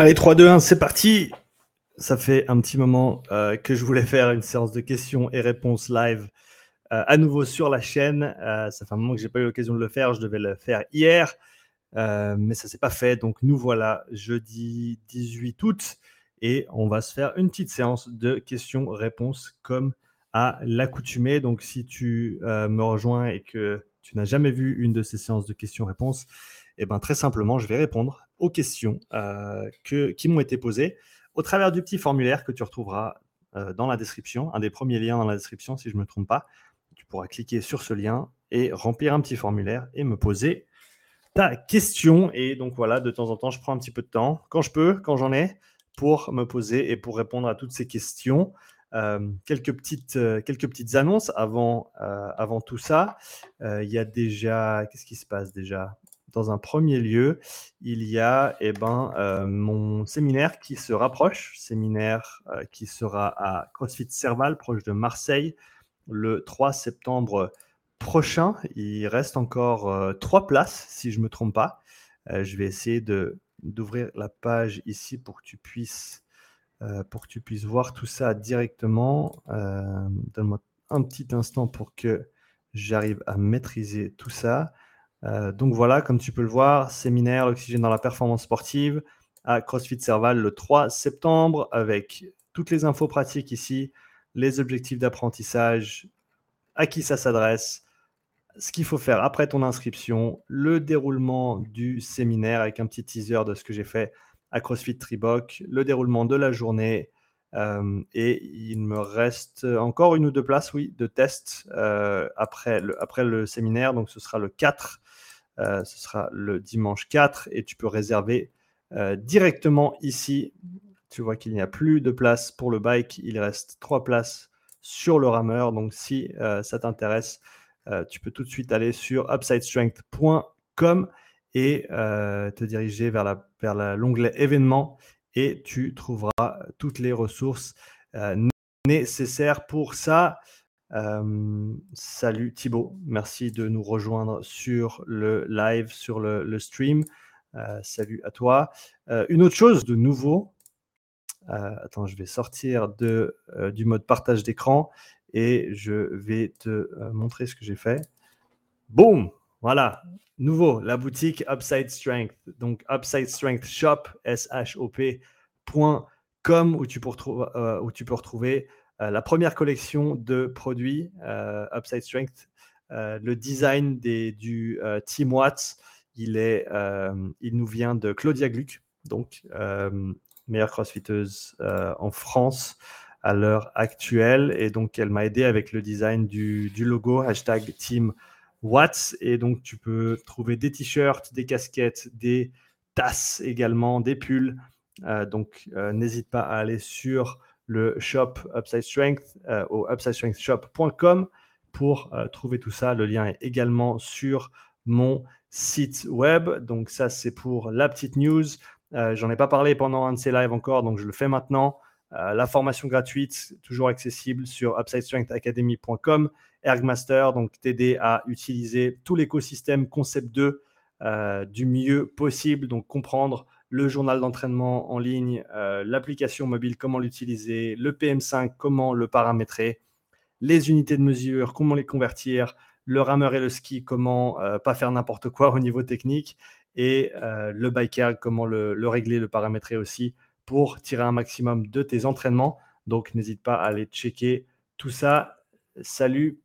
Allez, 3, 2, 1, c'est parti. Ça fait un petit moment euh, que je voulais faire une séance de questions et réponses live euh, à nouveau sur la chaîne. Euh, ça fait un moment que j'ai pas eu l'occasion de le faire. Je devais le faire hier, mais ça s'est pas fait. Donc nous voilà jeudi 18 août et on va se faire une petite séance de questions-réponses comme à l'accoutumée. Donc si tu me rejoins et que tu n'as jamais vu une de ces séances de questions-réponses, eh ben, très simplement, je vais répondre aux questions euh, que, qui m'ont été posées au travers du petit formulaire que tu retrouveras euh, dans la description, un des premiers liens dans la description si je ne me trompe pas. Tu pourras cliquer sur ce lien et remplir un petit formulaire et me poser ta question. Et donc voilà, de temps en temps, je prends un petit peu de temps, quand je peux, quand j'en ai, pour me poser et pour répondre à toutes ces questions. Euh, quelques, petites, quelques petites annonces avant, avant tout ça. Il y a déjà, qu'est-ce qui se passe déjà? Dans un premier lieu, il y a eh ben, euh, mon séminaire qui se rapproche, séminaire euh, qui sera à CrossFit Serval, proche de Marseille, le 3 septembre prochain. Il reste encore euh, trois places, si je ne me trompe pas. je vais essayer d'ouvrir la page ici pour que tu puisses, pour que tu puisses voir tout ça directement. Donne-moi un petit instant pour que j'arrive à maîtriser tout ça. Euh, donc voilà, comme tu peux le voir, séminaire l'oxygène dans la performance sportive à CrossFit Serval le 3 septembre avec toutes les infos pratiques ici, les objectifs d'apprentissage, à qui ça s'adresse, ce qu'il faut faire après ton inscription, le déroulement du séminaire avec un petit teaser de ce que j'ai fait à CrossFit Triboc, le déroulement de la journée. Euh, et il me reste encore une ou deux places, oui, de tests euh, après, le, après le séminaire. Donc ce sera le 4 euh, ce sera le dimanche 4 et tu peux réserver euh, directement ici. Tu vois qu'il n'y a plus de place pour le bike. Il reste trois places sur le rameur. Donc si euh, ça t'intéresse, tu peux tout de suite aller sur upsidestrength.com et te diriger vers l'onglet vers événements et tu trouveras toutes les ressources nécessaires pour ça salut Thibaut, merci de nous rejoindre sur le live, sur le, stream. Euh, salut à toi. Euh, une autre chose de nouveau, euh, attends, je vais sortir de, du mode partage d'écran et je vais te montrer ce que j'ai fait. Boum, voilà, nouveau, la boutique Upside Strength. Donc Upside Strength Shop, S-H-O-P.com, où, tu où tu peux retrouver la première collection de produits euh, Upside Strength, euh, le design des, du Team Watts, il, nous vient de Claudia Gluck, donc meilleure crossfiteuse en France à l'heure actuelle. Et donc, elle m'a aidé avec le design du, du, logo, hashtag Team Watts. Et donc, tu peux trouver des t-shirts, des casquettes, des tasses également, des pulls. donc, n'hésite pas à aller sur le shop Upside Strength euh, au upsidestrengthshop.com pour euh, trouver tout ça. Le lien est également sur mon site web. Donc ça, c'est pour la petite news. Euh, j'en ai pas parlé pendant un de ces lives encore, donc je le fais maintenant. la formation gratuite, toujours accessible sur upsidestrengthacademy.com. Ergmaster, donc t'aider à utiliser tout l'écosystème Concept 2 du mieux possible, donc comprendre le journal d'entraînement en ligne, euh, l'application mobile, comment l'utiliser, le PM5, comment le paramétrer, les unités de mesure, comment les convertir, le rameur et le ski, comment euh, pas faire n'importe quoi au niveau technique, et euh, le biker, comment le, le, régler, le paramétrer aussi pour tirer un maximum de tes entraînements. Donc n'hésite pas à aller checker tout ça. Salut.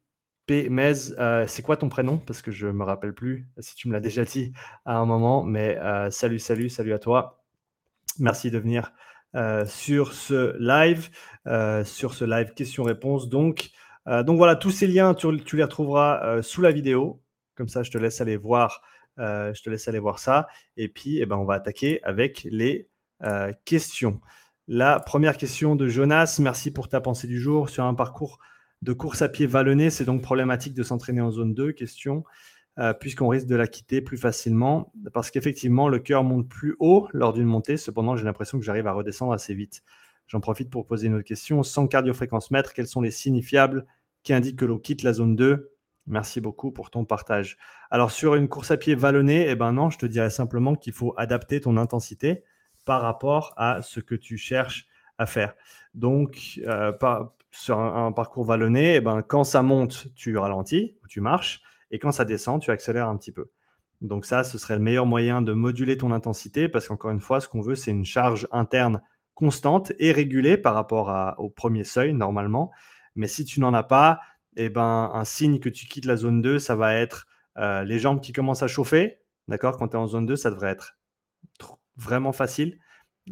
Mez, euh, c'est quoi ton prénom? Parce que je ne me rappelle plus si tu me l'as déjà dit à un moment. Mais euh, salut, salut, salut à toi. Merci de venir euh, sur ce live, sur ce live questions-réponses. Donc, donc voilà, tous ces liens, tu, les retrouveras sous la vidéo. Comme ça, je te laisse aller voir, je te laisse aller voir ça. Et puis, eh ben, on va attaquer avec les questions. La première question de Jonas. Merci pour ta pensée du jour sur un parcours de course à pied vallonné, c'est donc problématique de s'entraîner en zone 2, question, euh, puisqu'on risque de la quitter plus facilement, parce qu'effectivement, le cœur monte plus haut lors d'une montée, cependant, j'ai l'impression que j'arrive à redescendre assez vite. J'en profite pour poser une autre question. Sans cardiofréquence mètre, quels sont les signifiables qui indiquent que l'on quitte la zone 2 Merci beaucoup pour ton partage. Alors, sur une course à pied vallonnée, eh ben non, je te dirais simplement qu'il faut adapter ton intensité par rapport à ce que tu cherches à faire. Donc, euh, sur un, parcours vallonné, eh ben, quand ça monte, tu ralentis, tu marches, et quand ça descend, tu accélères un petit peu. Donc ça, ce serait le meilleur moyen de moduler ton intensité, parce qu'encore une fois, ce qu'on veut, c'est une charge interne constante et régulée par rapport au premier seuil, normalement. Mais si tu n'en as pas, eh ben, un signe que tu quittes la zone 2, ça va être euh, les jambes qui commencent à chauffer. D'accord? Quand tu es en zone 2, ça devrait être vraiment facile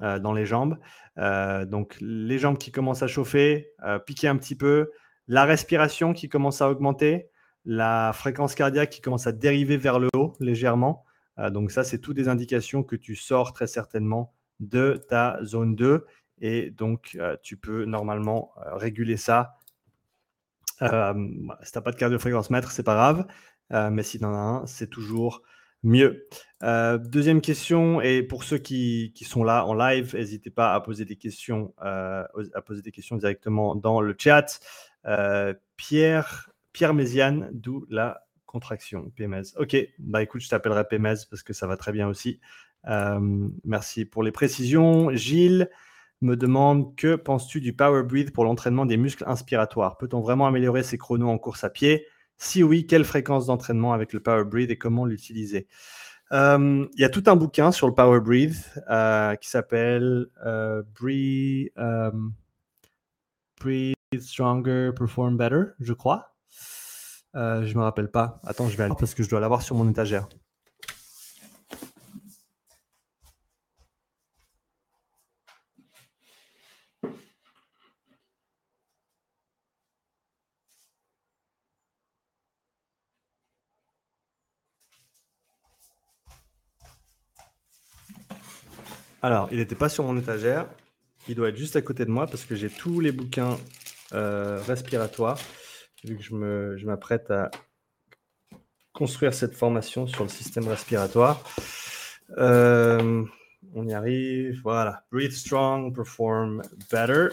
euh, dans les jambes. Euh, donc, les jambes qui commencent à chauffer, piquer un petit peu, la respiration qui commence à augmenter, la fréquence cardiaque qui commence à dériver vers le haut légèrement. donc, ça, c'est toutes des indications que tu sors très certainement de ta zone 2. Et donc, tu peux normalement réguler ça euh, si tu n'as pas de cardio-fréquence mètre, c'est pas grave. Euh, mais si tu en as un, c'est toujours mieux. Euh, deuxième question, et pour ceux qui, qui sont là en live, n'hésitez pas à poser des questions, à poser des questions directement dans le chat. Pierre, Pierre Méziane, d'où la contraction PMS. Ok, bah écoute, je t'appellerai PMS parce que ça va très bien aussi. merci pour les précisions. Gilles, me demande que penses-tu du Power Breathe pour l'entraînement des muscles inspiratoires? Peut-on vraiment améliorer ses chronos en course à pied? Si oui, quelle fréquence d'entraînement avec le Power Breathe et comment l'utiliser? Euh, Il y a tout un bouquin sur le Power Breathe euh, qui s'appelle euh, Breathe, Breathe, Stronger, Perform Better, je crois. je ne me rappelle pas. Attends, je vais aller parce que je dois l'avoir sur mon étagère. Alors, il n'était pas sur mon étagère. Il doit être juste à côté de moi parce que j'ai tous les bouquins euh, respiratoires, vu que je m'apprête à construire cette formation sur le système respiratoire. Euh, on y arrive. Voilà. Breathe strong, perform better.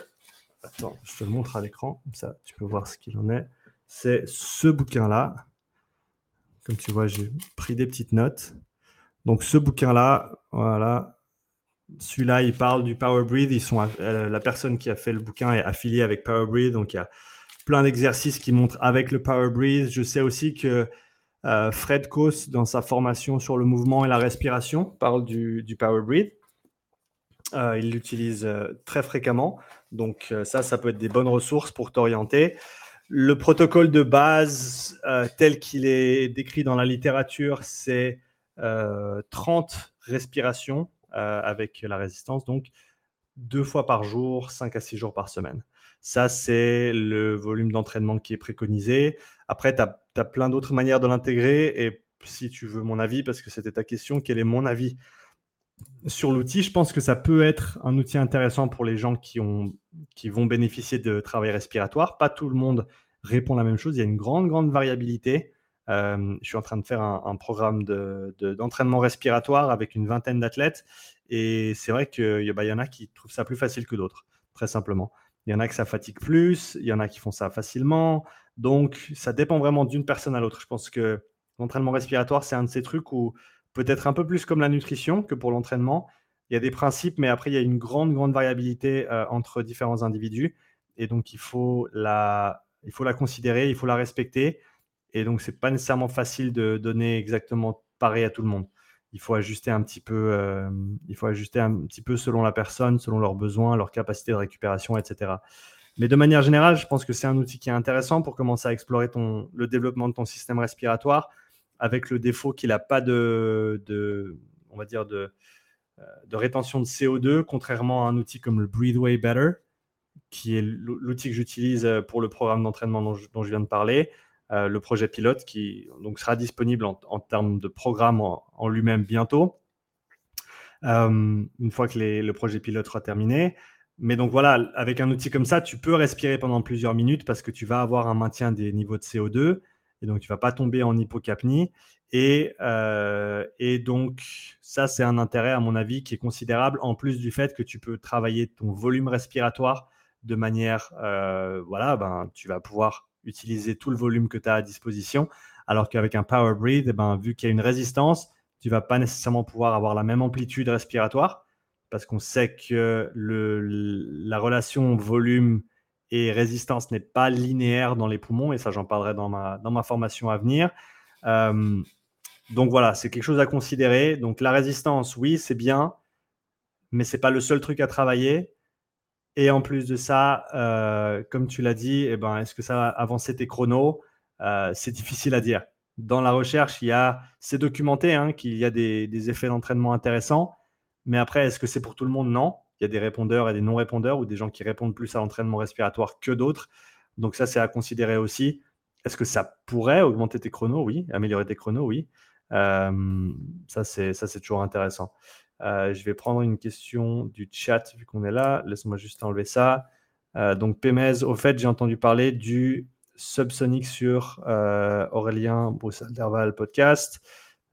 Attends, je te le montre à l'écran. Comme ça, tu peux voir ce qu'il en est. C'est ce bouquin-là. Comme tu vois, j'ai pris des petites notes. Donc, ce bouquin-là, voilà, celui-là, il parle du Power Breathe. Ils sont, euh, la personne qui a fait le bouquin est affiliée avec Power Breathe. Donc, il y a plein d'exercices qui montrent avec le Power Breathe. Je sais aussi que euh, Fred Kos, dans sa formation sur le mouvement et la respiration, parle du, Power Breathe. Euh, il l'utilise très fréquemment. Donc, ça, ça peut être des bonnes ressources pour t'orienter. Le protocole de base, tel qu'il est décrit dans la littérature, c'est 30 respirations avec la résistance. Donc, deux fois par jour, cinq à six jours par semaine. Ça, c'est le volume d'entraînement qui est préconisé. Après, tu as, plein d'autres manières de l'intégrer. Et si tu veux mon avis, parce que c'était ta question, quel est mon avis sur l'outil? Je pense que ça peut être un outil intéressant pour les gens qui, qui vont bénéficier de travail respiratoire. Pas tout le monde répond la même chose. Il y a une grande, grande variabilité. Euh, je suis en train de faire un, programme d'entraînement respiratoire avec une vingtaine d'athlètes. Et c'est vrai qu'il bah, y en a qui trouvent ça plus facile que d'autres, très simplement. Il y en a que ça fatigue plus, il y en a qui font ça facilement. Donc, ça dépend vraiment d'une personne à l'autre. Je pense que l'entraînement respiratoire, c'est un de ces trucs où peut-être un peu plus comme la nutrition que pour l'entraînement. Il y a des principes, mais après, il y a une grande, grande variabilité euh, entre différents individus. Et donc, il faut, la, il faut la considérer, il faut la respecter. Et donc, c'est pas nécessairement facile de donner exactement pareil à tout le monde. Il faut ajuster un petit peu, euh, il faut ajuster un petit peu selon la personne, selon leurs besoins, leur capacité de récupération, etc. Mais de manière générale, je pense que c'est un outil qui est intéressant pour commencer à explorer le développement de ton système respiratoire, avec le défaut qu'il n'a pas de, on va dire de, euh, rétention de CO2, contrairement à un outil comme le Breathe Way Better, qui est l'outil que j'utilise pour le programme d'entraînement dont, je viens de parler. Euh, le projet pilote qui donc, sera disponible en, termes de programme en, lui-même bientôt, euh, une fois que le projet pilote sera terminé. Mais donc voilà, avec un outil comme ça, tu peux respirer pendant plusieurs minutes parce que tu vas avoir un maintien des niveaux de CO2 et donc tu vas pas tomber en hypocapnie. Et, euh, et donc ça, c'est un intérêt à mon avis qui est considérable en plus du fait que tu peux travailler ton volume respiratoire de manière, voilà, ben, tu vas pouvoir utiliser tout le volume que tu as à disposition. Alors qu'avec un Power Breathe, eh ben, vu qu'il y a une résistance, tu vas pas nécessairement pouvoir avoir la même amplitude respiratoire parce qu'on sait que le, la relation volume et résistance n'est pas linéaire dans les poumons, et ça j'en parlerai dans ma, dans ma formation à venir. Euh, donc voilà, c'est quelque chose à considérer. Donc la résistance, oui, c'est bien, mais c'est pas le seul truc à travailler. Et en plus de ça, euh, comme tu l'as dit, eh ben, est-ce que ça va avancer tes chronos? Euh, C'est difficile à dire. Dans la recherche, il y a, c'est documenté hein, qu'il y a des, effets d'entraînement intéressants, mais après, est-ce que c'est pour tout le monde? Non. Il y a des répondeurs et des non-répondeurs ou des gens qui répondent plus à l'entraînement respiratoire que d'autres. Donc ça, c'est à considérer aussi. Est-ce que ça pourrait augmenter tes chronos? Oui. Améliorer tes chronos? Oui. Euh, ça, c'est toujours intéressant. Euh, je vais prendre une question du chat vu qu'on est là. Laisse-moi juste enlever ça. Euh, donc, Pemez, au fait, j'ai entendu parler du subsonic sur Aurélien Broussal-Derval podcast.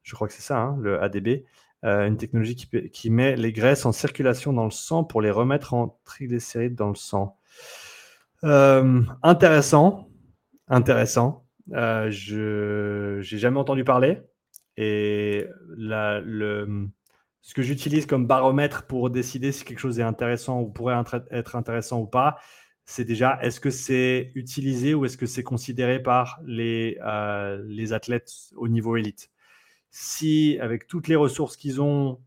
Je crois que c'est ça, hein, le ADB. une technologie qui, met les graisses en circulation dans le sang pour les remettre en triglycérides dans le sang. intéressant. Intéressant. je n'ai jamais entendu parler. Et le, ce que j'utilise comme baromètre pour décider si quelque chose est intéressant ou pourrait être intéressant ou pas, c'est déjà est-ce que c'est utilisé ou est-ce que c'est considéré par les, euh, les athlètes au niveau élite? Si avec toutes les ressources qu'ils ont,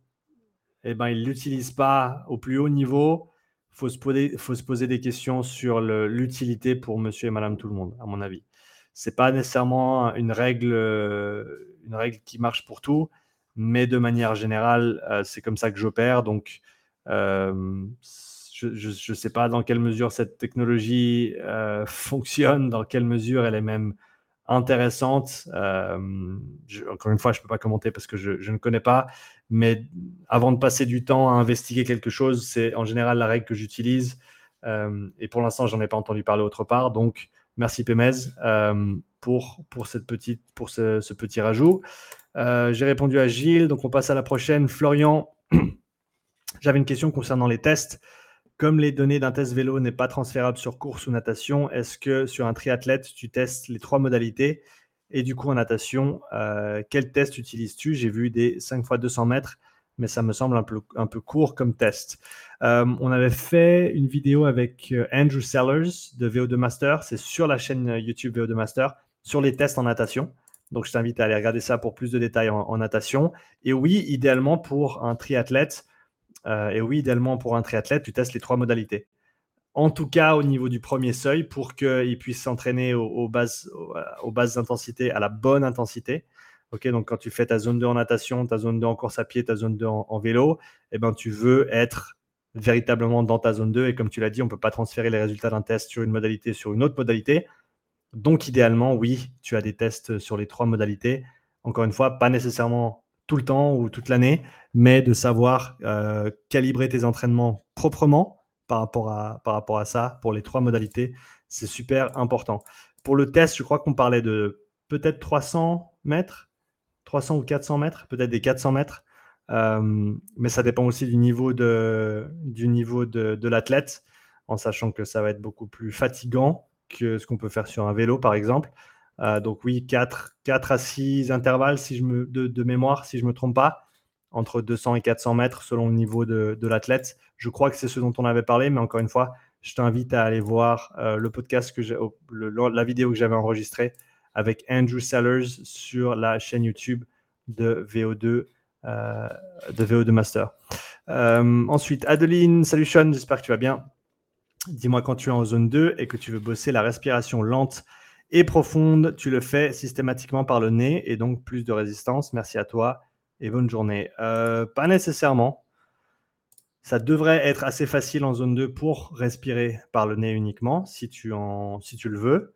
eh ben, ils ne l'utilisent pas au plus haut niveau, il faut, se poser, faut se poser des questions sur l'utilité pour monsieur et madame tout le monde, à mon avis. Ce n'est pas nécessairement une règle une règle qui marche pour tout, mais de manière générale, euh, c'est comme ça que j'opère. Donc, euh, je ne sais pas dans quelle mesure cette technologie euh, fonctionne, dans quelle mesure elle est même intéressante. encore une fois, je ne peux pas commenter parce que je, je, ne connais pas, mais avant de passer du temps à investiguer quelque chose, c'est en général la règle que j'utilise. et pour l'instant, j'en ai pas entendu parler autre part. Donc, merci Pemez pour, pour, cette petite, pour ce, petit rajout. Euh, j'ai répondu à Gilles, donc on passe à la prochaine. Florian, j'avais une question concernant les tests. Comme les données d'un test vélo n'est pas transférable sur course ou natation, est-ce que sur un triathlète, tu testes les trois modalités? Et du coup, en natation, euh, quel test utilises-tu? J'ai vu des 5 x 200 mètres mais ça me semble un peu, un peu court comme test. Euh, on avait fait une vidéo avec Andrew Sellers de VO2 Master, c'est sur la chaîne YouTube VO2 Master sur les tests en natation. Donc, je t'invite à aller regarder ça pour plus de détails en, natation. Et oui, idéalement pour un triathlète, euh, et oui, idéalement pour un triathlète, tu testes les trois modalités. En tout cas, au niveau du premier seuil, pour qu'il puisse s'entraîner aux, bases, aux, bases intensités à la bonne intensité. Donc quand tu fais ta zone 2 en natation, ta zone 2 en course à pied, ta zone 2 en, vélo, eh ben, tu veux être véritablement dans ta zone 2. Et comme tu l'as dit, on ne peut pas transférer les résultats d'un test sur une modalité sur une autre modalité. Donc, idéalement, oui, tu as des tests sur les trois modalités. Encore une fois, pas nécessairement tout le temps ou toute l'année, mais de savoir euh, calibrer tes entraînements proprement par rapport, à, ça pour les trois modalités. C'est super important. Pour le test, je crois qu'on parlait de peut-être 300 mètres, 300 ou 400 mètres, peut-être des 400 mètres. Mais ça dépend aussi du niveau de l'athlète, en sachant que ça va être beaucoup plus fatigant que ce qu'on peut faire sur un vélo, par exemple. Euh, donc oui, 4, 4 à 6 intervalles si je me, de, mémoire, si je ne me trompe pas, entre 200 et 400 mètres selon le niveau de, l'athlète. Je crois que c'est ce dont on avait parlé, mais encore une fois, je t'invite à aller voir euh, le podcast, que la vidéo que j'avais enregistrée avec Andrew Sellers sur la chaîne YouTube de VO2, euh, de VO2 Master. ensuite, Adeline, salut Sean, j'espère que tu vas bien. Dis-moi quand tu es en zone 2 et que tu veux bosser la respiration lente et profonde, tu le fais systématiquement par le nez et donc plus de résistance. Merci à toi et bonne journée. Euh, pas nécessairement. Ça devrait être assez facile en zone 2 pour respirer par le nez uniquement si tu, en, si le veux.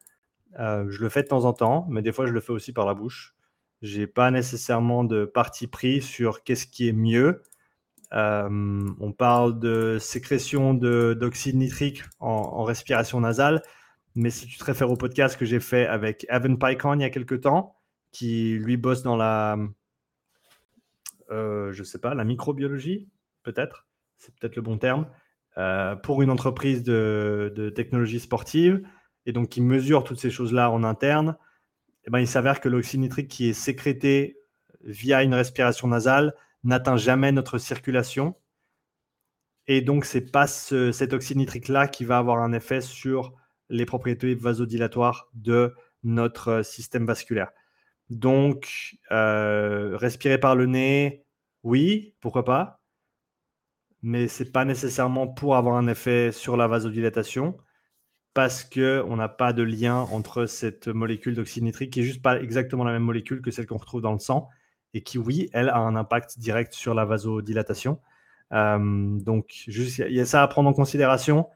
Euh, je le fais de temps en temps, mais des fois je le fais aussi par la bouche. Je n'ai pas nécessairement de parti pris sur qu'est-ce qui est mieux. Euh, on parle de sécrétion d'oxyde nitrique en, respiration nasale. Mais si tu te réfères au podcast que j'ai fait avec Evan Pycon il y a quelques temps, qui lui bosse dans la, euh, je sais pas, la microbiologie, peut-être, c'est peut-être le bon terme, euh, pour une entreprise de, de, technologie sportive, et donc qui mesure toutes ces choses-là en interne, eh ben, il s'avère que l'oxyde nitrique qui est sécrété via une respiration nasale n'atteint jamais notre circulation. Et donc, ce n'est pas cet oxyde nitrique-là qui va avoir un effet sur les propriétés vasodilatoires de notre système vasculaire. Donc, euh, respirer par le nez, oui, pourquoi pas, mais ce n'est pas nécessairement pour avoir un effet sur la vasodilatation, parce qu'on n'a pas de lien entre cette molécule d'oxyde nitrique, qui n'est juste pas exactement la même molécule que celle qu'on retrouve dans le sang, et qui, oui, elle a un impact direct sur la vasodilatation. Euh, donc, il y a ça à prendre en considération.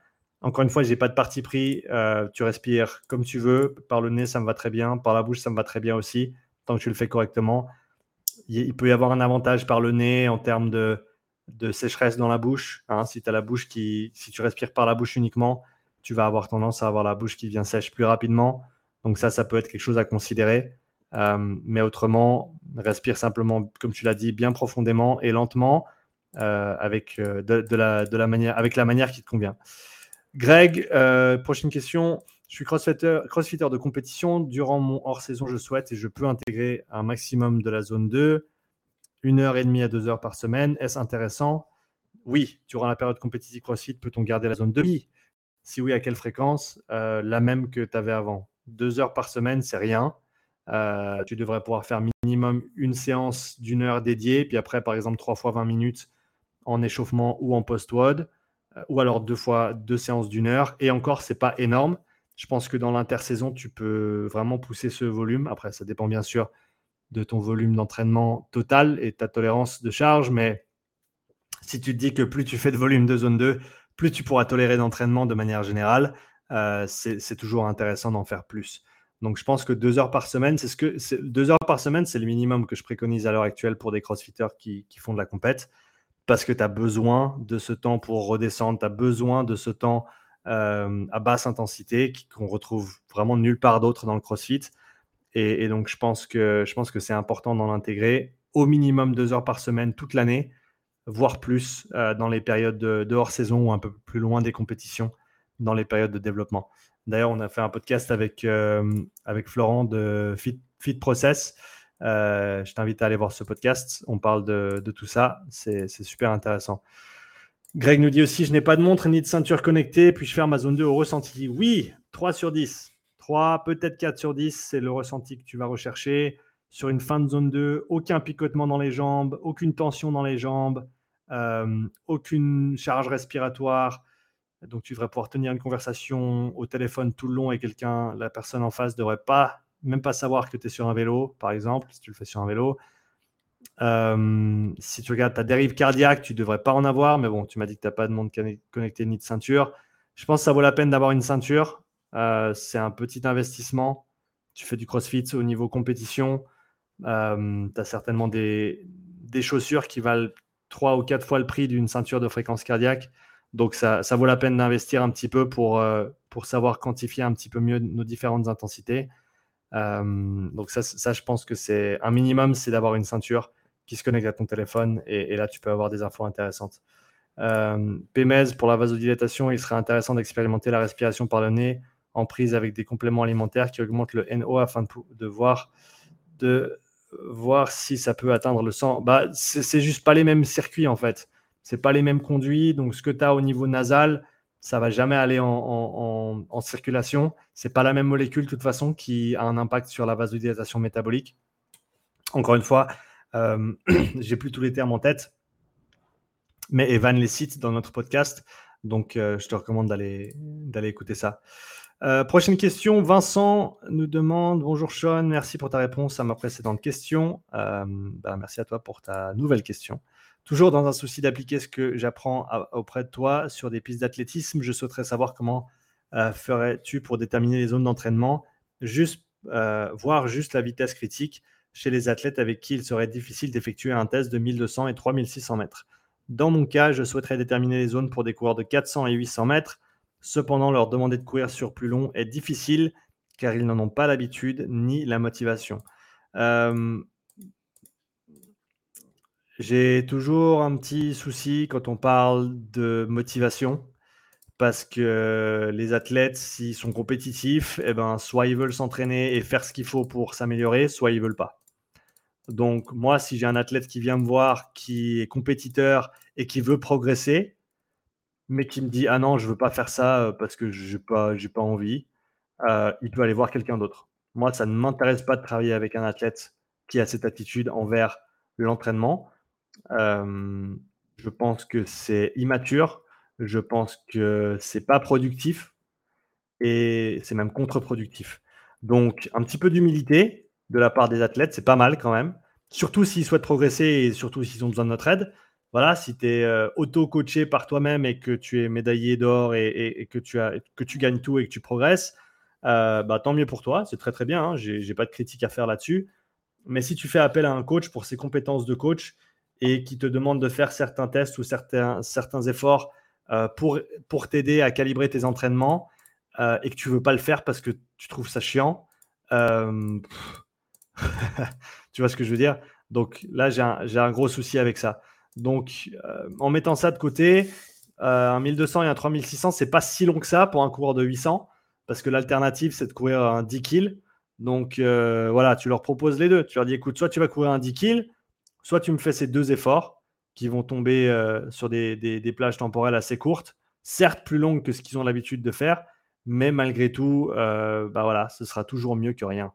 Encore une fois, je n'ai pas de parti pris. Euh, tu respires comme tu veux. Par le nez, ça me va très bien. Par la bouche, ça me va très bien aussi, tant que tu le fais correctement. Il, peut y avoir un avantage par le nez en termes de, sécheresse dans la bouche. Hein. si as la bouche qui, si tu respires par la bouche uniquement, tu vas avoir tendance à avoir la bouche qui devient sèche plus rapidement. Donc ça, ça peut être quelque chose à considérer. Euh, mais autrement, respire simplement, comme tu l'as dit, bien profondément et lentement, euh, avec, la, de, la, manière, avec la manière qui te convient. Greg, euh, prochaine question. Je suis crossfitter, crossfitter de compétition. Durant mon hors-saison, je souhaite et je peux intégrer un maximum de la zone 2, une heure et demie à deux heures par semaine. Est-ce intéressant? Oui. Durant la période compétitive CrossFit, peut-on garder la zone 2 Oui. Si oui, à quelle fréquence? Euh, La même que tu avais avant. Deux heures par semaine, c'est rien. Euh, tu devrais pouvoir faire minimum une séance d'une heure dédiée, puis après, par exemple, trois fois 20 minutes en échauffement ou en post-WOD. Euh, ou alors deux fois deux séances d'une heure. Et encore, c'est pas énorme. Je pense que dans l'intersaison, tu peux vraiment pousser ce volume. Après, ça dépend bien sûr de ton volume d'entraînement total et ta tolérance de charge. Mais si tu te dis que plus tu fais de volume de zone 2, plus tu pourras tolérer d'entraînement de manière générale, euh, c'est toujours intéressant d'en faire plus. Donc, je pense que deux heures par semaine, c'est ce que deux heures par semaine, c'est le minimum que je préconise à l'heure actuelle pour des crossfitters qui, font de la compète parce que tu as besoin de ce temps pour redescendre, tu as besoin de ce temps euh, à basse intensité qu'on retrouve vraiment nulle part d'autre dans le CrossFit. Et, donc, je pense que, c'est important d'en intégrer au minimum deux heures par semaine toute l'année, voire plus euh, dans les périodes de, hors-saison ou un peu plus loin des compétitions, dans les périodes de développement. D'ailleurs, on a fait un podcast avec, euh, avec Florent de Fit, Process euh, je t'invite à aller voir ce podcast. On parle de, tout ça. C'est super intéressant. Greg nous dit aussi Je n'ai pas de montre ni de ceinture connectée. Puis-je faire ma zone 2 au ressenti Oui, 3 sur 10. 3, peut-être 4 sur 10. C'est le ressenti que tu vas rechercher. Sur une fin de zone 2, aucun picotement dans les jambes, aucune tension dans les jambes, euh, aucune charge respiratoire. Donc, tu devrais pouvoir tenir une conversation au téléphone tout le long et quelqu'un, la personne en face, ne devrait pas même pas savoir que tu es sur un vélo, par exemple, si tu le fais sur un vélo. Si tu regardes ta dérive cardiaque, tu ne devrais pas en avoir, mais bon, tu m'as dit que tu n'as pas de monde connecté ni de ceinture. Je pense que ça vaut la peine d'avoir une ceinture. Euh, c'est un petit investissement. Tu fais du crossfit au niveau compétition. Tu as certainement des, des, chaussures qui valent 3 ou 4 fois le prix d'une ceinture de fréquence cardiaque. Donc ça, ça vaut la peine d'investir un petit peu pour, pour savoir quantifier un petit peu mieux nos différentes intensités. Euh, donc ça, ça, je pense que c'est un minimum, c'est d'avoir une ceinture qui se connecte à ton téléphone et, là, tu peux avoir des infos intéressantes. Euh, pour la vasodilatation, il serait intéressant d'expérimenter la respiration par le nez en prise avec des compléments alimentaires qui augmentent le NO afin de, voir, de voir si ça peut atteindre le sang. Bah, c'est juste pas les mêmes circuits en fait. C'est pas les mêmes conduits. Donc ce que tu as au niveau nasal, ça va jamais aller en, en, circulation. C'est pas la même molécule de toute façon qui a un impact sur la vasodilatation métabolique. Encore une fois, euh, j'ai plus tous les termes en tête, mais Evan les cite dans notre podcast, donc euh, je te recommande d'aller écouter ça. Euh, prochaine question, Vincent nous demande Bonjour Sean, merci pour ta réponse à ma précédente question. Bah, merci à toi pour ta nouvelle question. Toujours dans un souci d'appliquer ce que j'apprends auprès de toi sur des pistes d'athlétisme, je souhaiterais savoir comment euh, ferais-tu pour déterminer les zones d'entraînement, juste, euh, voir juste la vitesse critique chez les athlètes avec qui il serait difficile d'effectuer un test de 1200 et 3600 mètres. Dans mon cas, je souhaiterais déterminer les zones pour des coureurs de 400 et 800 mètres. Cependant, leur demander de courir sur plus long est difficile car ils n'en ont pas l'habitude ni la motivation. Euh, j'ai toujours un petit souci quand on parle de motivation, parce que les athlètes, s'ils sont compétitifs, eh ben, soit ils veulent s'entraîner et faire ce qu'il faut pour s'améliorer, soit ils veulent pas. Donc moi, si j'ai un athlète qui vient me voir, qui est compétiteur et qui veut progresser, mais qui me dit ah non, je veux pas faire ça euh, parce que j'ai pas, pas envie, euh, il peut aller voir quelqu'un d'autre. Moi, ça ne m'intéresse pas de travailler avec un athlète qui a cette attitude envers l'entraînement. Je pense que c'est immature. Je pense que c'est pas productif et c'est même contre-productif. Donc, un petit peu d'humilité de la part des athlètes, c'est pas mal quand même. Surtout s'ils souhaitent progresser et surtout s'ils ont besoin de notre aide voilà, si tu es euh, auto-coaché par toi-même et que tu es médaillé d'or et, que, tu as, que tu gagnes tout et que tu progresses, euh, bah, tant mieux pour toi. C'est très très bien. Hein, Je n'ai pas de critique à faire là-dessus. Mais si tu fais appel à un coach pour ses compétences de coach et qui te demande de faire certains tests ou certains, certains efforts euh, pour, pour t'aider à calibrer tes entraînements et que tu veux pas le faire parce que tu trouves ça chiant, tu vois ce que je veux dire? Donc là, j'ai un, un, gros souci avec ça. Donc, euh, en mettant ça de côté, euh, un 1200 et un 3600, c'est pas si long que ça pour un coureur de 800, parce que l'alternative, c'est de courir un 10 kills. Donc, euh, voilà, tu leur proposes les deux. Tu leur dis, écoute, soit tu vas courir un 10 kills, soit tu me fais ces deux efforts qui vont tomber sur des, plages temporelles assez courtes, certes plus longues que ce qu'ils ont l'habitude de faire, mais malgré tout, bah voilà, ce sera toujours mieux que rien.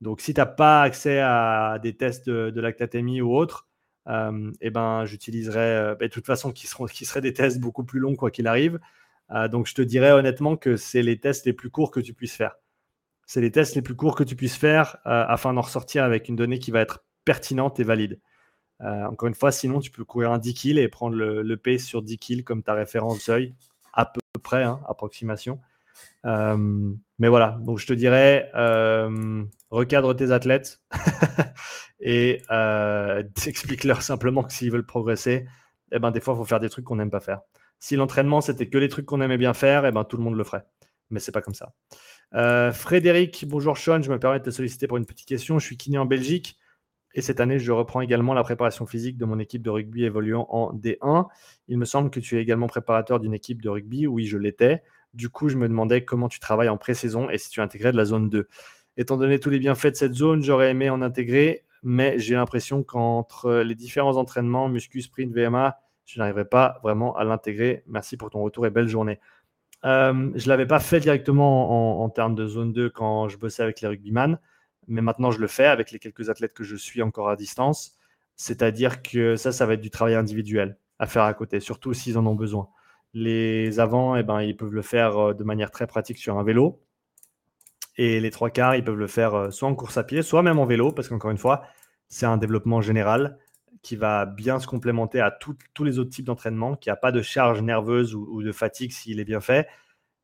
Donc, si tu n'as pas accès à des tests de, lactatémie ou autres, euh, et ben, j'utiliserai euh, ben, de toute façon qui, seront, qui seraient des tests beaucoup plus longs quoi qu'il arrive. Euh, donc je te dirais honnêtement que c'est les tests les plus courts que tu puisses faire. C'est les tests les plus courts que tu puisses faire afin d'en ressortir avec une donnée qui va être pertinente et valide. Encore une fois, sinon tu peux courir un 10 kills et prendre le, le P sur 10 kills comme ta référence seuil, à peu près, hein, approximation. mais voilà, donc je te dirais, recadre tes athlètes et euh, explique-leur simplement que s'ils veulent progresser, eh ben, des fois, il faut faire des trucs qu'on n'aime pas faire. Si l'entraînement, c'était que les trucs qu'on aimait bien faire, eh ben, tout le monde le ferait. Mais c'est pas comme ça. Euh, Frédéric, bonjour Sean, je me permets de te solliciter pour une petite question. Je suis kiné en Belgique et cette année, je reprends également la préparation physique de mon équipe de rugby évoluant en D1. Il me semble que tu es également préparateur d'une équipe de rugby. Oui, je l'étais. Du coup, je me demandais comment tu travailles en pré-saison et si tu intégrais de la zone 2. Étant donné tous les bienfaits de cette zone, j'aurais aimé en intégrer mais j'ai l'impression qu'entre les différents entraînements, muscu, sprint, VMA, je n'arriverai pas vraiment à l'intégrer. Merci pour ton retour et belle journée. Euh, je ne l'avais pas fait directement en, termes de zone 2 quand je bossais avec les rugbyman, mais maintenant je le fais avec les quelques athlètes que je suis encore à distance. C'est-à-dire que ça, ça va être du travail individuel à faire à côté, surtout s'ils en ont besoin. Les avants, eh ben, ils peuvent le faire euh, de manière très pratique sur un vélo. Et les trois quarts, ils peuvent le faire euh, soit en course à pied, soit même en vélo, parce qu'encore une fois, c'est un développement général qui va bien se complémenter à tous les autres types d'entraînement, qui n'a pas de charge nerveuse ou, de fatigue s'il est bien fait.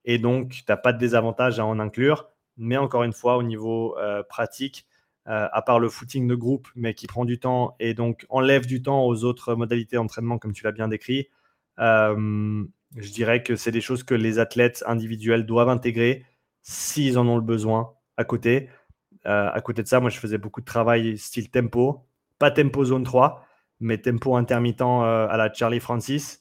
Et donc, tu n'as pas de désavantage à en inclure. Mais encore une fois, au niveau euh, pratique, euh, à part le footing de groupe, mais qui prend du temps et donc enlève du temps aux autres modalités d'entraînement, comme tu l'as bien décrit, je dirais que c'est des choses que les athlètes individuels doivent intégrer s'ils en ont le besoin à côté. Euh, à côté de ça, moi, je faisais beaucoup de travail style tempo, pas tempo zone 3, mais tempo intermittent euh, à la Charlie Francis.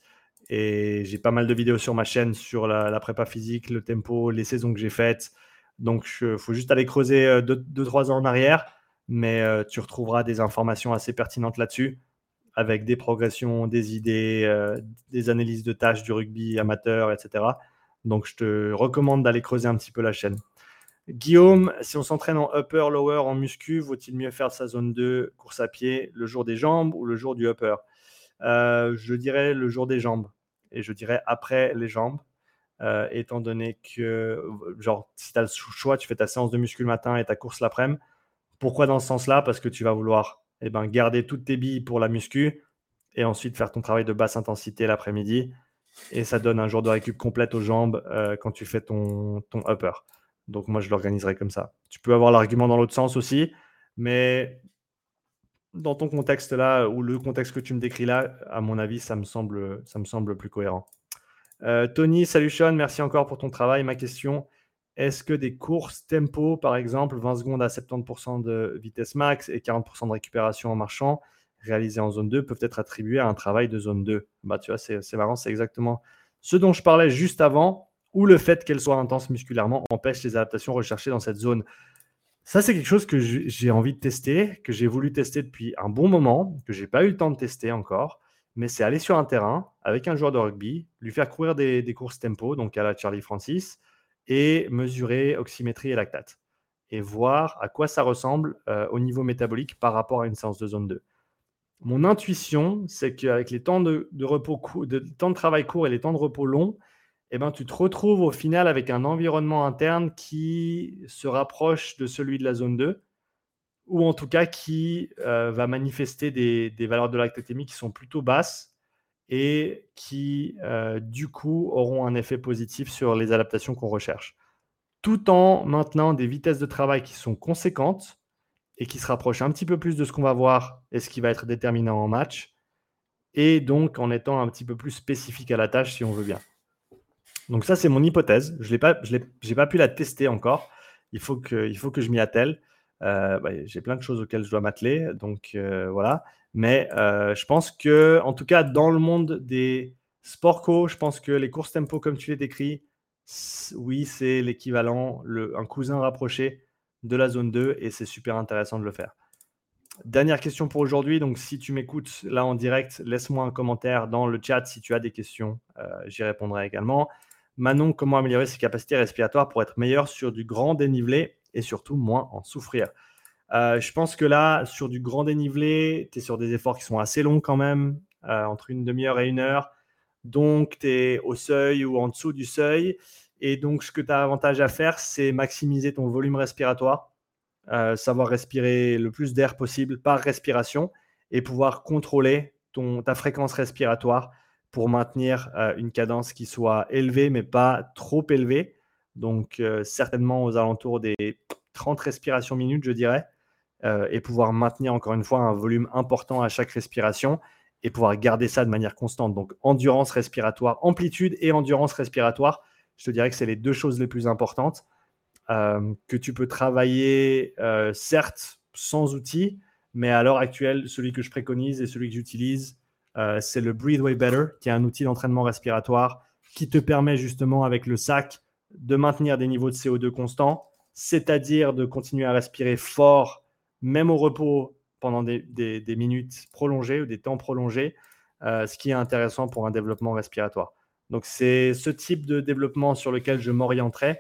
Et j'ai pas mal de vidéos sur ma chaîne sur la, prépa physique, le tempo, les saisons que j'ai faites. Donc, il faut juste aller creuser 2-3 euh, ans en arrière, mais tu retrouveras des informations assez pertinentes là-dessus, avec des progressions, des idées, des analyses de tâches du rugby amateur, etc. Donc, je te recommande d'aller creuser un petit peu la chaîne. Guillaume, si on s'entraîne en upper, lower, en muscu, vaut-il mieux faire sa zone 2 course à pied le jour des jambes ou le jour du upper? Euh, Je dirais le jour des jambes. Et je dirais après les jambes. Euh, étant donné que, genre, si tu as le choix, tu fais ta séance de muscu le matin et ta course l'après-midi. Pourquoi dans ce sens-là? Parce que tu vas vouloir eh ben, garder toutes tes billes pour la muscu et ensuite faire ton travail de basse intensité l'après-midi et ça donne un jour de récup complète aux jambes euh, quand tu fais ton, upper. Donc moi, je l'organiserai comme ça. Tu peux avoir l'argument dans l'autre sens aussi, mais dans ton contexte là, ou le contexte que tu me décris là, à mon avis, ça me semble, ça me semble plus cohérent. Euh, Tony, salut Sean, merci encore pour ton travail. Ma question, est-ce que des courses tempo, par exemple, 20 secondes à 70% de vitesse max et 40% de récupération en marchant, réalisées en zone 2 peuvent être attribuées à un travail de zone 2. Bah, tu vois, c'est marrant, c'est exactement ce dont je parlais juste avant, ou le fait qu'elle soit intense musculairement empêche les adaptations recherchées dans cette zone. Ça, c'est quelque chose que j'ai envie de tester, que j'ai voulu tester depuis un bon moment, que j'ai pas eu le temps de tester encore, mais c'est aller sur un terrain avec un joueur de rugby, lui faire courir des, courses tempo, donc à la Charlie Francis, et mesurer oxymétrie et lactate et voir à quoi ça ressemble euh, au niveau métabolique par rapport à une séance de zone 2. Mon intuition, c'est qu'avec les temps de, repos de temps de travail court et les temps de repos longs, eh ben, tu te retrouves au final avec un environnement interne qui se rapproche de celui de la zone 2, ou en tout cas qui euh, va manifester des, valeurs de lactatémie qui sont plutôt basses et qui, euh, du coup, auront un effet positif sur les adaptations qu'on recherche tout en maintenant des vitesses de travail qui sont conséquentes et qui se rapprochent un petit peu plus de ce qu'on va voir et ce qui va être déterminant en match, et donc en étant un petit peu plus spécifique à la tâche si on veut bien. Donc ça, c'est mon hypothèse. Je n'ai pas, pas pu la tester encore. Il faut que, il faut que je m'y attelle. Euh, bah, j'ai plein de choses auxquelles je dois m'atteler, donc euh, voilà. Mais euh, je pense que, en tout cas, dans le monde des sports co, je pense que les courses tempo, comme tu l'as décrit, oui, c'est l'équivalent, un cousin rapproché de la zone 2 et c'est super intéressant de le faire. Dernière question pour aujourd'hui. Donc, si tu m'écoutes là en direct, laisse-moi un commentaire dans le chat si tu as des questions. J'y répondrai également. Manon, comment améliorer ses capacités respiratoires pour être meilleur sur du grand dénivelé et surtout moins en souffrir euh, Je pense que là, sur du grand dénivelé, tu es sur des efforts qui sont assez longs quand même, euh, entre une demi-heure et une heure. Donc, tu es au seuil ou en dessous du seuil. Et donc, ce que tu as avantage à faire, c'est maximiser ton volume respiratoire, euh, savoir respirer le plus d'air possible par respiration et pouvoir contrôler ton, ta fréquence respiratoire pour maintenir une cadence qui soit élevée, mais pas trop élevée. Donc, euh, certainement aux alentours des 30 respirations minutes, je dirais, et pouvoir maintenir encore une fois un volume important à chaque respiration et pouvoir garder ça de manière constante. Donc endurance respiratoire, amplitude et endurance respiratoire, je te dirais que c'est les deux choses les plus importantes euh, que tu peux travailler, euh, certes, sans outils, mais à l'heure actuelle, celui que je préconise et celui que j'utilise, euh, c'est le Breathe Way Better, qui est un outil d'entraînement respiratoire qui te permet justement avec le sac de maintenir des niveaux de CO2 constants, c'est-à-dire de continuer à respirer fort, même au repos, pendant des, minutes prolongées ou des temps prolongés, euh, ce qui est intéressant pour un développement respiratoire. Donc c'est ce type de développement sur lequel je m'orienterai.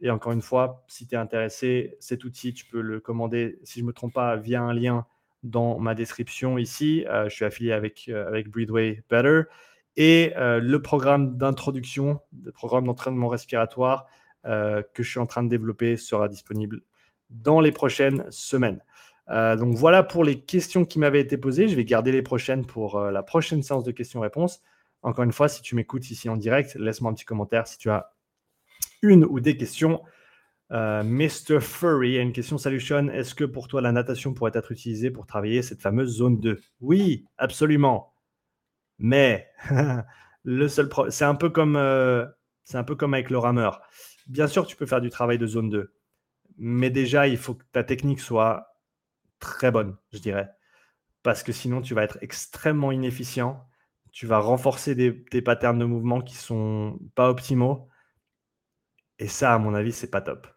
Et encore une fois, si tu es intéressé, cet outil, tu peux le commander, si je ne me trompe pas, via un lien dans ma description ici. Euh, je suis affilié avec, euh, avec Breathway Better. Et le programme d'introduction, le programme d'entraînement respiratoire que je suis en train de développer sera disponible dans les prochaines semaines. Euh, donc voilà pour les questions qui m'avaient été posées. Je vais garder les prochaines pour euh, la prochaine séance de questions-réponses. Encore une fois, si tu m'écoutes ici en direct, laisse-moi un petit commentaire si tu as une ou des questions. Euh, Mr. Furry a une question. Salut est-ce que pour toi la natation pourrait être utilisée pour travailler cette fameuse zone 2 Oui, absolument. Mais le seul c'est un peu comme c'est un peu comme avec le rameur. Bien sûr, tu peux faire du travail de zone 2, mais déjà il faut que ta technique soit très bonne, je dirais. Parce que sinon, tu vas être extrêmement inefficient. Tu vas renforcer des, patterns de mouvement qui sont pas optimaux. Et ça, à mon avis, c'est pas top.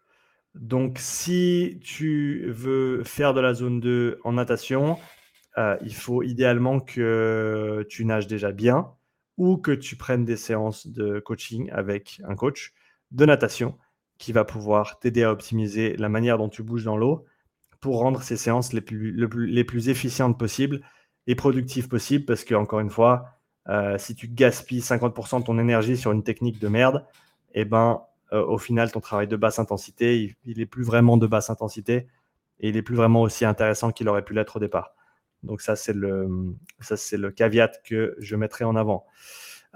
Donc, si tu veux faire de la zone 2 en natation, euh, il faut idéalement que tu nages déjà bien ou que tu prennes des séances de coaching avec un coach de natation qui va pouvoir t'aider à optimiser la manière dont tu bouges dans l'eau pour rendre ces séances les plus, les plus efficientes possibles et productives possibles. Parce que, encore une fois, euh, si tu gaspilles 50% de ton énergie sur une technique de merde, eh ben, euh, au final, ton travail de basse intensité, il, n'est plus vraiment de basse intensité et il est plus vraiment aussi intéressant qu'il aurait pu l'être au départ. Donc ça, c'est le, ça, c'est le caveat que je mettrai en avant.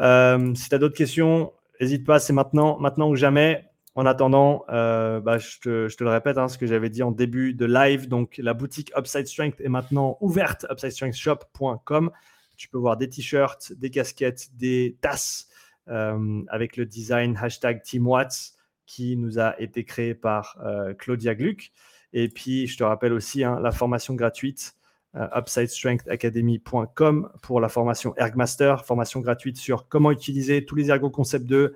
Euh, si tu as d'autres questions, n'hésite pas, c'est maintenant, maintenant ou jamais. En attendant, euh, bah, je, te, le répète, hein, ce que j'avais dit en début de live. Donc, la boutique Upside Strength est maintenant ouverte, upsidestrengthshop.com. Tu peux voir des t-shirts, des casquettes, des tasses euh, avec le design hashtag TeamWatts qui nous a été créé par Claudia Gluck. Et puis, je te rappelle aussi hein, la formation gratuite upsidestrengthacademy.com pour la formation Ergmaster, formation gratuite sur comment utiliser tous les ergo concepts 2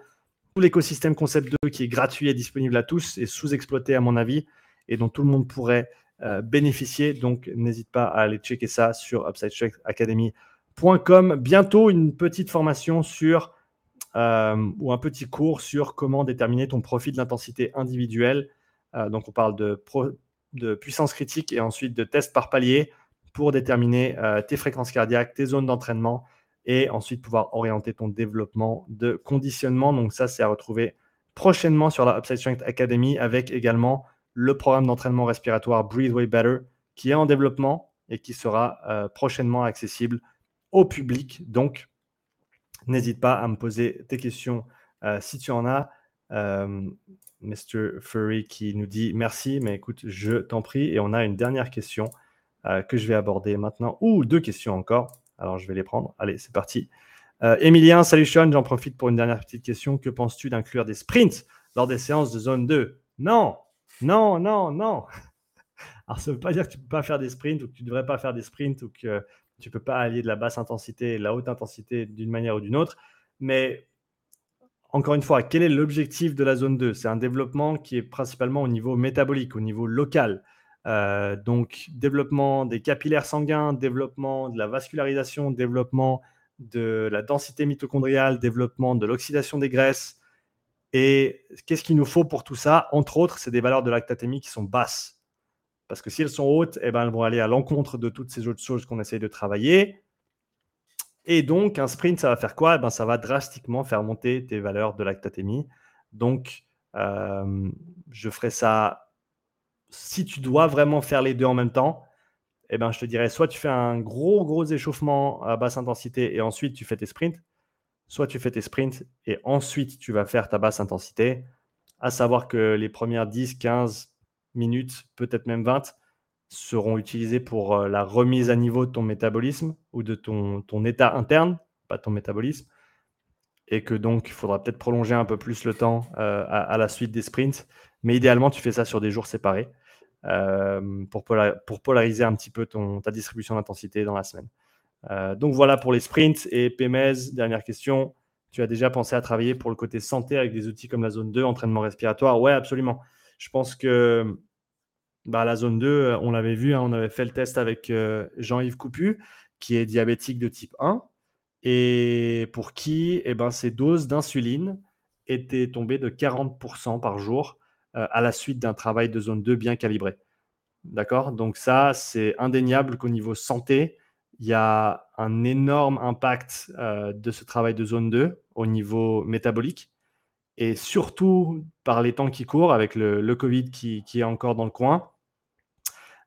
tout l'écosystème Concept 2 qui est gratuit et disponible à tous et sous-exploité à mon avis et dont tout le monde pourrait euh, bénéficier. Donc n'hésite pas à aller checker ça sur UpsideStrengthAcademy.com. Bientôt une petite formation sur euh, ou un petit cours sur comment déterminer ton profil d'intensité individuelle. Euh, donc on parle de, de, puissance critique et ensuite de tests par palier pour déterminer euh, tes fréquences cardiaques, tes zones d'entraînement et ensuite pouvoir orienter ton développement de conditionnement. Donc ça, c'est à retrouver prochainement sur la Upside Strength Academy avec également le programme d'entraînement respiratoire Breathe Way Better qui est en développement et qui sera prochainement accessible au public. Donc, n'hésite pas à me poser tes questions euh, si tu en as. Euh, Mr. Furry qui nous dit merci, mais écoute, je t'en prie. Et on a une dernière question euh, que je vais aborder maintenant, ou deux questions encore. Alors, je vais les prendre. Allez, c'est parti. Emilien, salut Sean, j'en profite pour une dernière petite question. Que penses-tu d'inclure des sprints lors des séances de zone 2 Non, non, non, non. Alors, ça ne veut pas dire que tu ne peux pas faire des sprints ou que tu ne devrais pas faire des sprints ou que tu ne peux pas allier de la basse intensité et la haute intensité d'une manière ou d'une autre. Mais encore une fois, quel est l'objectif de la zone 2 C'est un développement qui est principalement au niveau métabolique, au niveau local. Euh, donc, développement des capillaires sanguins, développement de la vascularisation, développement de la densité mitochondriale, développement de l'oxydation des graisses. Et qu'est-ce qu'il nous faut pour tout ça? Entre autres, c'est des valeurs de lactatémie qui sont basses. Parce que si elles sont hautes, eh ben, elles vont aller à l'encontre de toutes ces autres choses qu'on essaye de travailler. Et donc, un sprint, ça va faire quoi? Eh ben, Ça va drastiquement faire monter tes valeurs de lactatémie. Donc, euh, je ferai ça. Si tu dois vraiment faire les deux en même temps, eh ben, je te dirais soit tu fais un gros, gros échauffement à basse intensité et ensuite tu fais tes sprints, soit tu fais tes sprints et ensuite tu vas faire ta basse intensité. À savoir que les premières 10, 15, minutes, peut-être même 20, seront utilisées pour euh, la remise à niveau de ton métabolisme ou de ton, état interne, pas ton métabolisme. Et que donc, il faudra peut-être prolonger un peu plus le temps euh, à, la suite des sprints. Mais idéalement, tu fais ça sur des jours séparés euh, pour, polariser un petit peu ta distribution d'intensité dans la semaine. donc voilà pour les sprints. Et PMS, dernière question. Tu as déjà pensé à travailler pour le côté santé avec des outils comme la zone 2, entraînement respiratoire? Ouais, absolument. Je pense que bah, la zone 2, euh, on l'avait vu, hein, on avait fait le test avec euh, Jean-Yves Coupu, qui est diabétique de type 1, et pour qui eh ben, ses doses d'insuline étaient tombées de 40% par jour euh, à la suite d'un travail de zone 2 bien calibré. D'accord? Donc ça, c'est indéniable qu'au niveau santé, il y a un énorme impact de ce travail de zone 2 au niveau métabolique et surtout par les temps qui courent avec le, Covid qui, est encore dans le coin.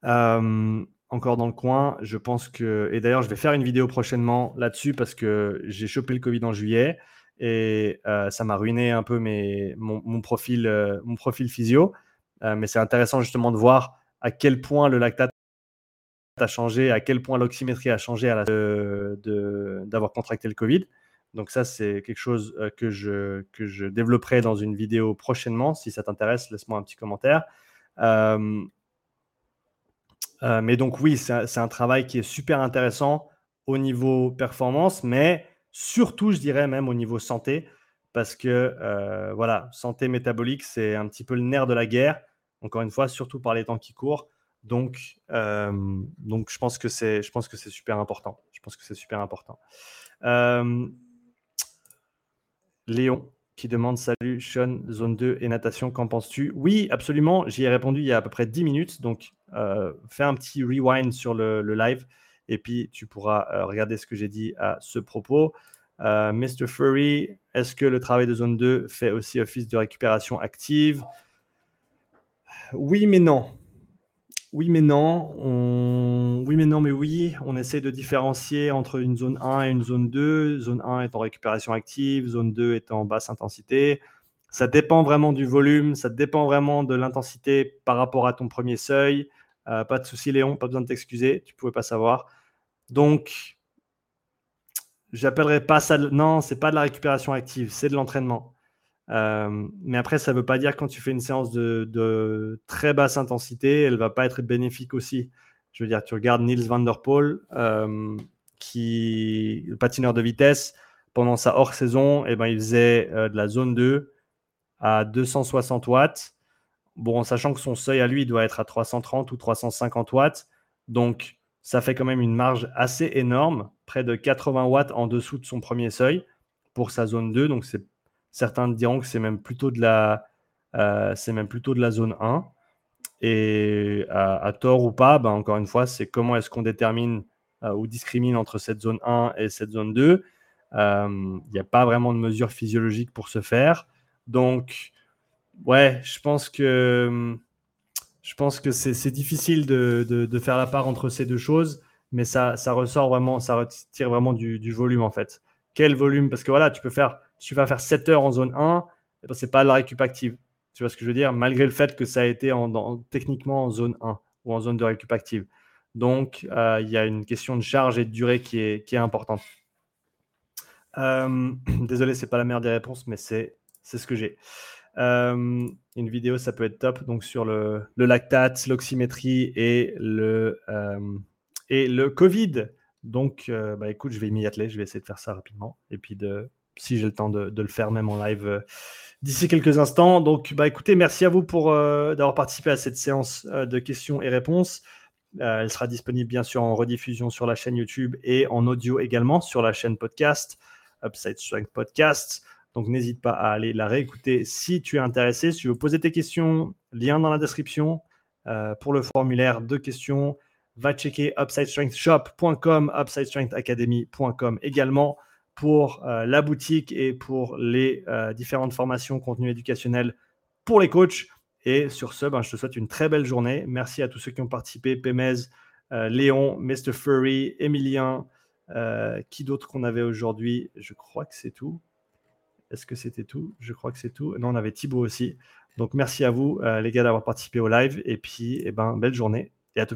Euh, encore dans le coin, je pense que, et d'ailleurs je vais faire une vidéo prochainement là-dessus parce que j'ai chopé le Covid en juillet et euh, ça m'a ruiné un peu mes, mon, profil, euh, mon profil physio. mais c'est intéressant justement de voir à quel point le lactate a changé, à quel point l'oxymétrie a changé à d'avoir contracté le Covid. Donc ça, c'est quelque chose euh, que je, que je développerai dans une vidéo prochainement. Si ça t'intéresse, laisse-moi un petit commentaire. Euh, euh, mais donc oui, c'est un travail qui est super intéressant au niveau performance, mais surtout, je dirais même au niveau santé, parce que voilà, santé métabolique, c'est un petit peu le nerf de la guerre. Encore une fois, surtout par les temps qui courent. Donc, donc je pense que c'est, je pense que c'est super important. Je pense que c'est super important. Léon qui demande Salut Sean, zone 2 et natation, qu'en penses-tu? Oui, absolument. J'y ai répondu il y a à peu près 10 minutes. Donc, euh, fais un petit rewind sur le, live et puis tu pourras euh, regarder ce que j'ai dit à ce propos. Euh, Mr. Furry, est-ce que le travail de zone 2 fait aussi office de récupération active? Oui, mais non. Oui, mais non. Oui, mais non, mais oui. On essaie de différencier entre une zone 1 et une zone 2. Zone 1 est en récupération active, zone 2 est en basse intensité. Ça dépend vraiment du volume, ça dépend vraiment de l'intensité par rapport à ton premier seuil. Euh, pas de souci, Léon, pas besoin de t'excuser, tu ne pouvais pas savoir. Donc, j'appellerai pas ça. Non, c'est pas de la récupération active, c'est de l'entraînement. Euh, mais après, ça ne veut pas dire quand tu fais une séance de, très basse intensité, elle ne va pas être bénéfique aussi. Je veux dire, tu regardes Niels van der Poel, euh, qui, le patineur de vitesse, pendant sa hors-saison, eh ben, il faisait euh, de la zone 2 à 260 watts. Bon, en sachant que son seuil à lui doit être à 330 ou 350 watts. Donc, ça fait quand même une marge assez énorme près de 80 watts en dessous de son premier seuil pour sa zone 2. Donc certains diront que c'est même plutôt de la, c'est même plutôt de la zone 1. Et à, tort ou pas, ben encore une fois, c'est comment est-ce qu'on détermine ou discrimine entre cette zone 1 et cette zone 2. Il n'y a pas vraiment de mesure physiologique pour ce faire. Donc, ouais, je pense que, je pense que c'est difficile de, faire la part entre ces deux choses, mais ça, ressort vraiment, ça retire vraiment du, volume en fait. Quel volume? Parce que voilà, tu peux faire, tu vas faire 7 heures en zone 1, ce n'est pas la récup active. Tu vois ce que je veux dire? Malgré le fait que ça a été en, techniquement en zone 1 ou en zone de récup active. Donc, euh, il y a une question de charge et de durée qui est, qui est importante. Euh, désolé, c'est pas la meilleure des réponses, mais c'est ce que j'ai. Euh, une vidéo, ça peut être top. Donc, sur le, lactate, l'oxymétrie et le, euh, et le Covid. Donc, euh, bah, écoute, je vais m'y atteler. Je vais essayer de faire ça rapidement. Et puis, de, si j'ai le temps de, de, le faire même en live d'ici quelques instants. Donc, bah, écoutez, merci à vous pour d'avoir participé à cette séance de questions et réponses. elle sera disponible bien sûr en rediffusion sur la chaîne YouTube et en audio également sur la chaîne podcast. Upside Strength Podcast. Donc n'hésite pas à aller la réécouter si tu es intéressé. Si tu veux poser tes questions, lien dans la description euh, pour le formulaire de questions. Va checker upsidestrengthshop.com, upsidestrengthacademy.com également pour euh, la boutique et pour les euh, différentes formations, contenus éducationnels pour les coachs. Et sur ce, ben, je te souhaite une très belle journée. Merci à tous ceux qui ont participé, Pémez, Léon, Mr. Furry, Emilien, qui d'autre qu'on avait aujourd'hui? Je crois que c'est tout. Est-ce que c'était tout? Je crois que c'est tout. Non, on avait Thibaut aussi. Donc merci à vous, euh, les gars, d'avoir participé au live. Et puis, eh ben, belle journée et à tout bientôt.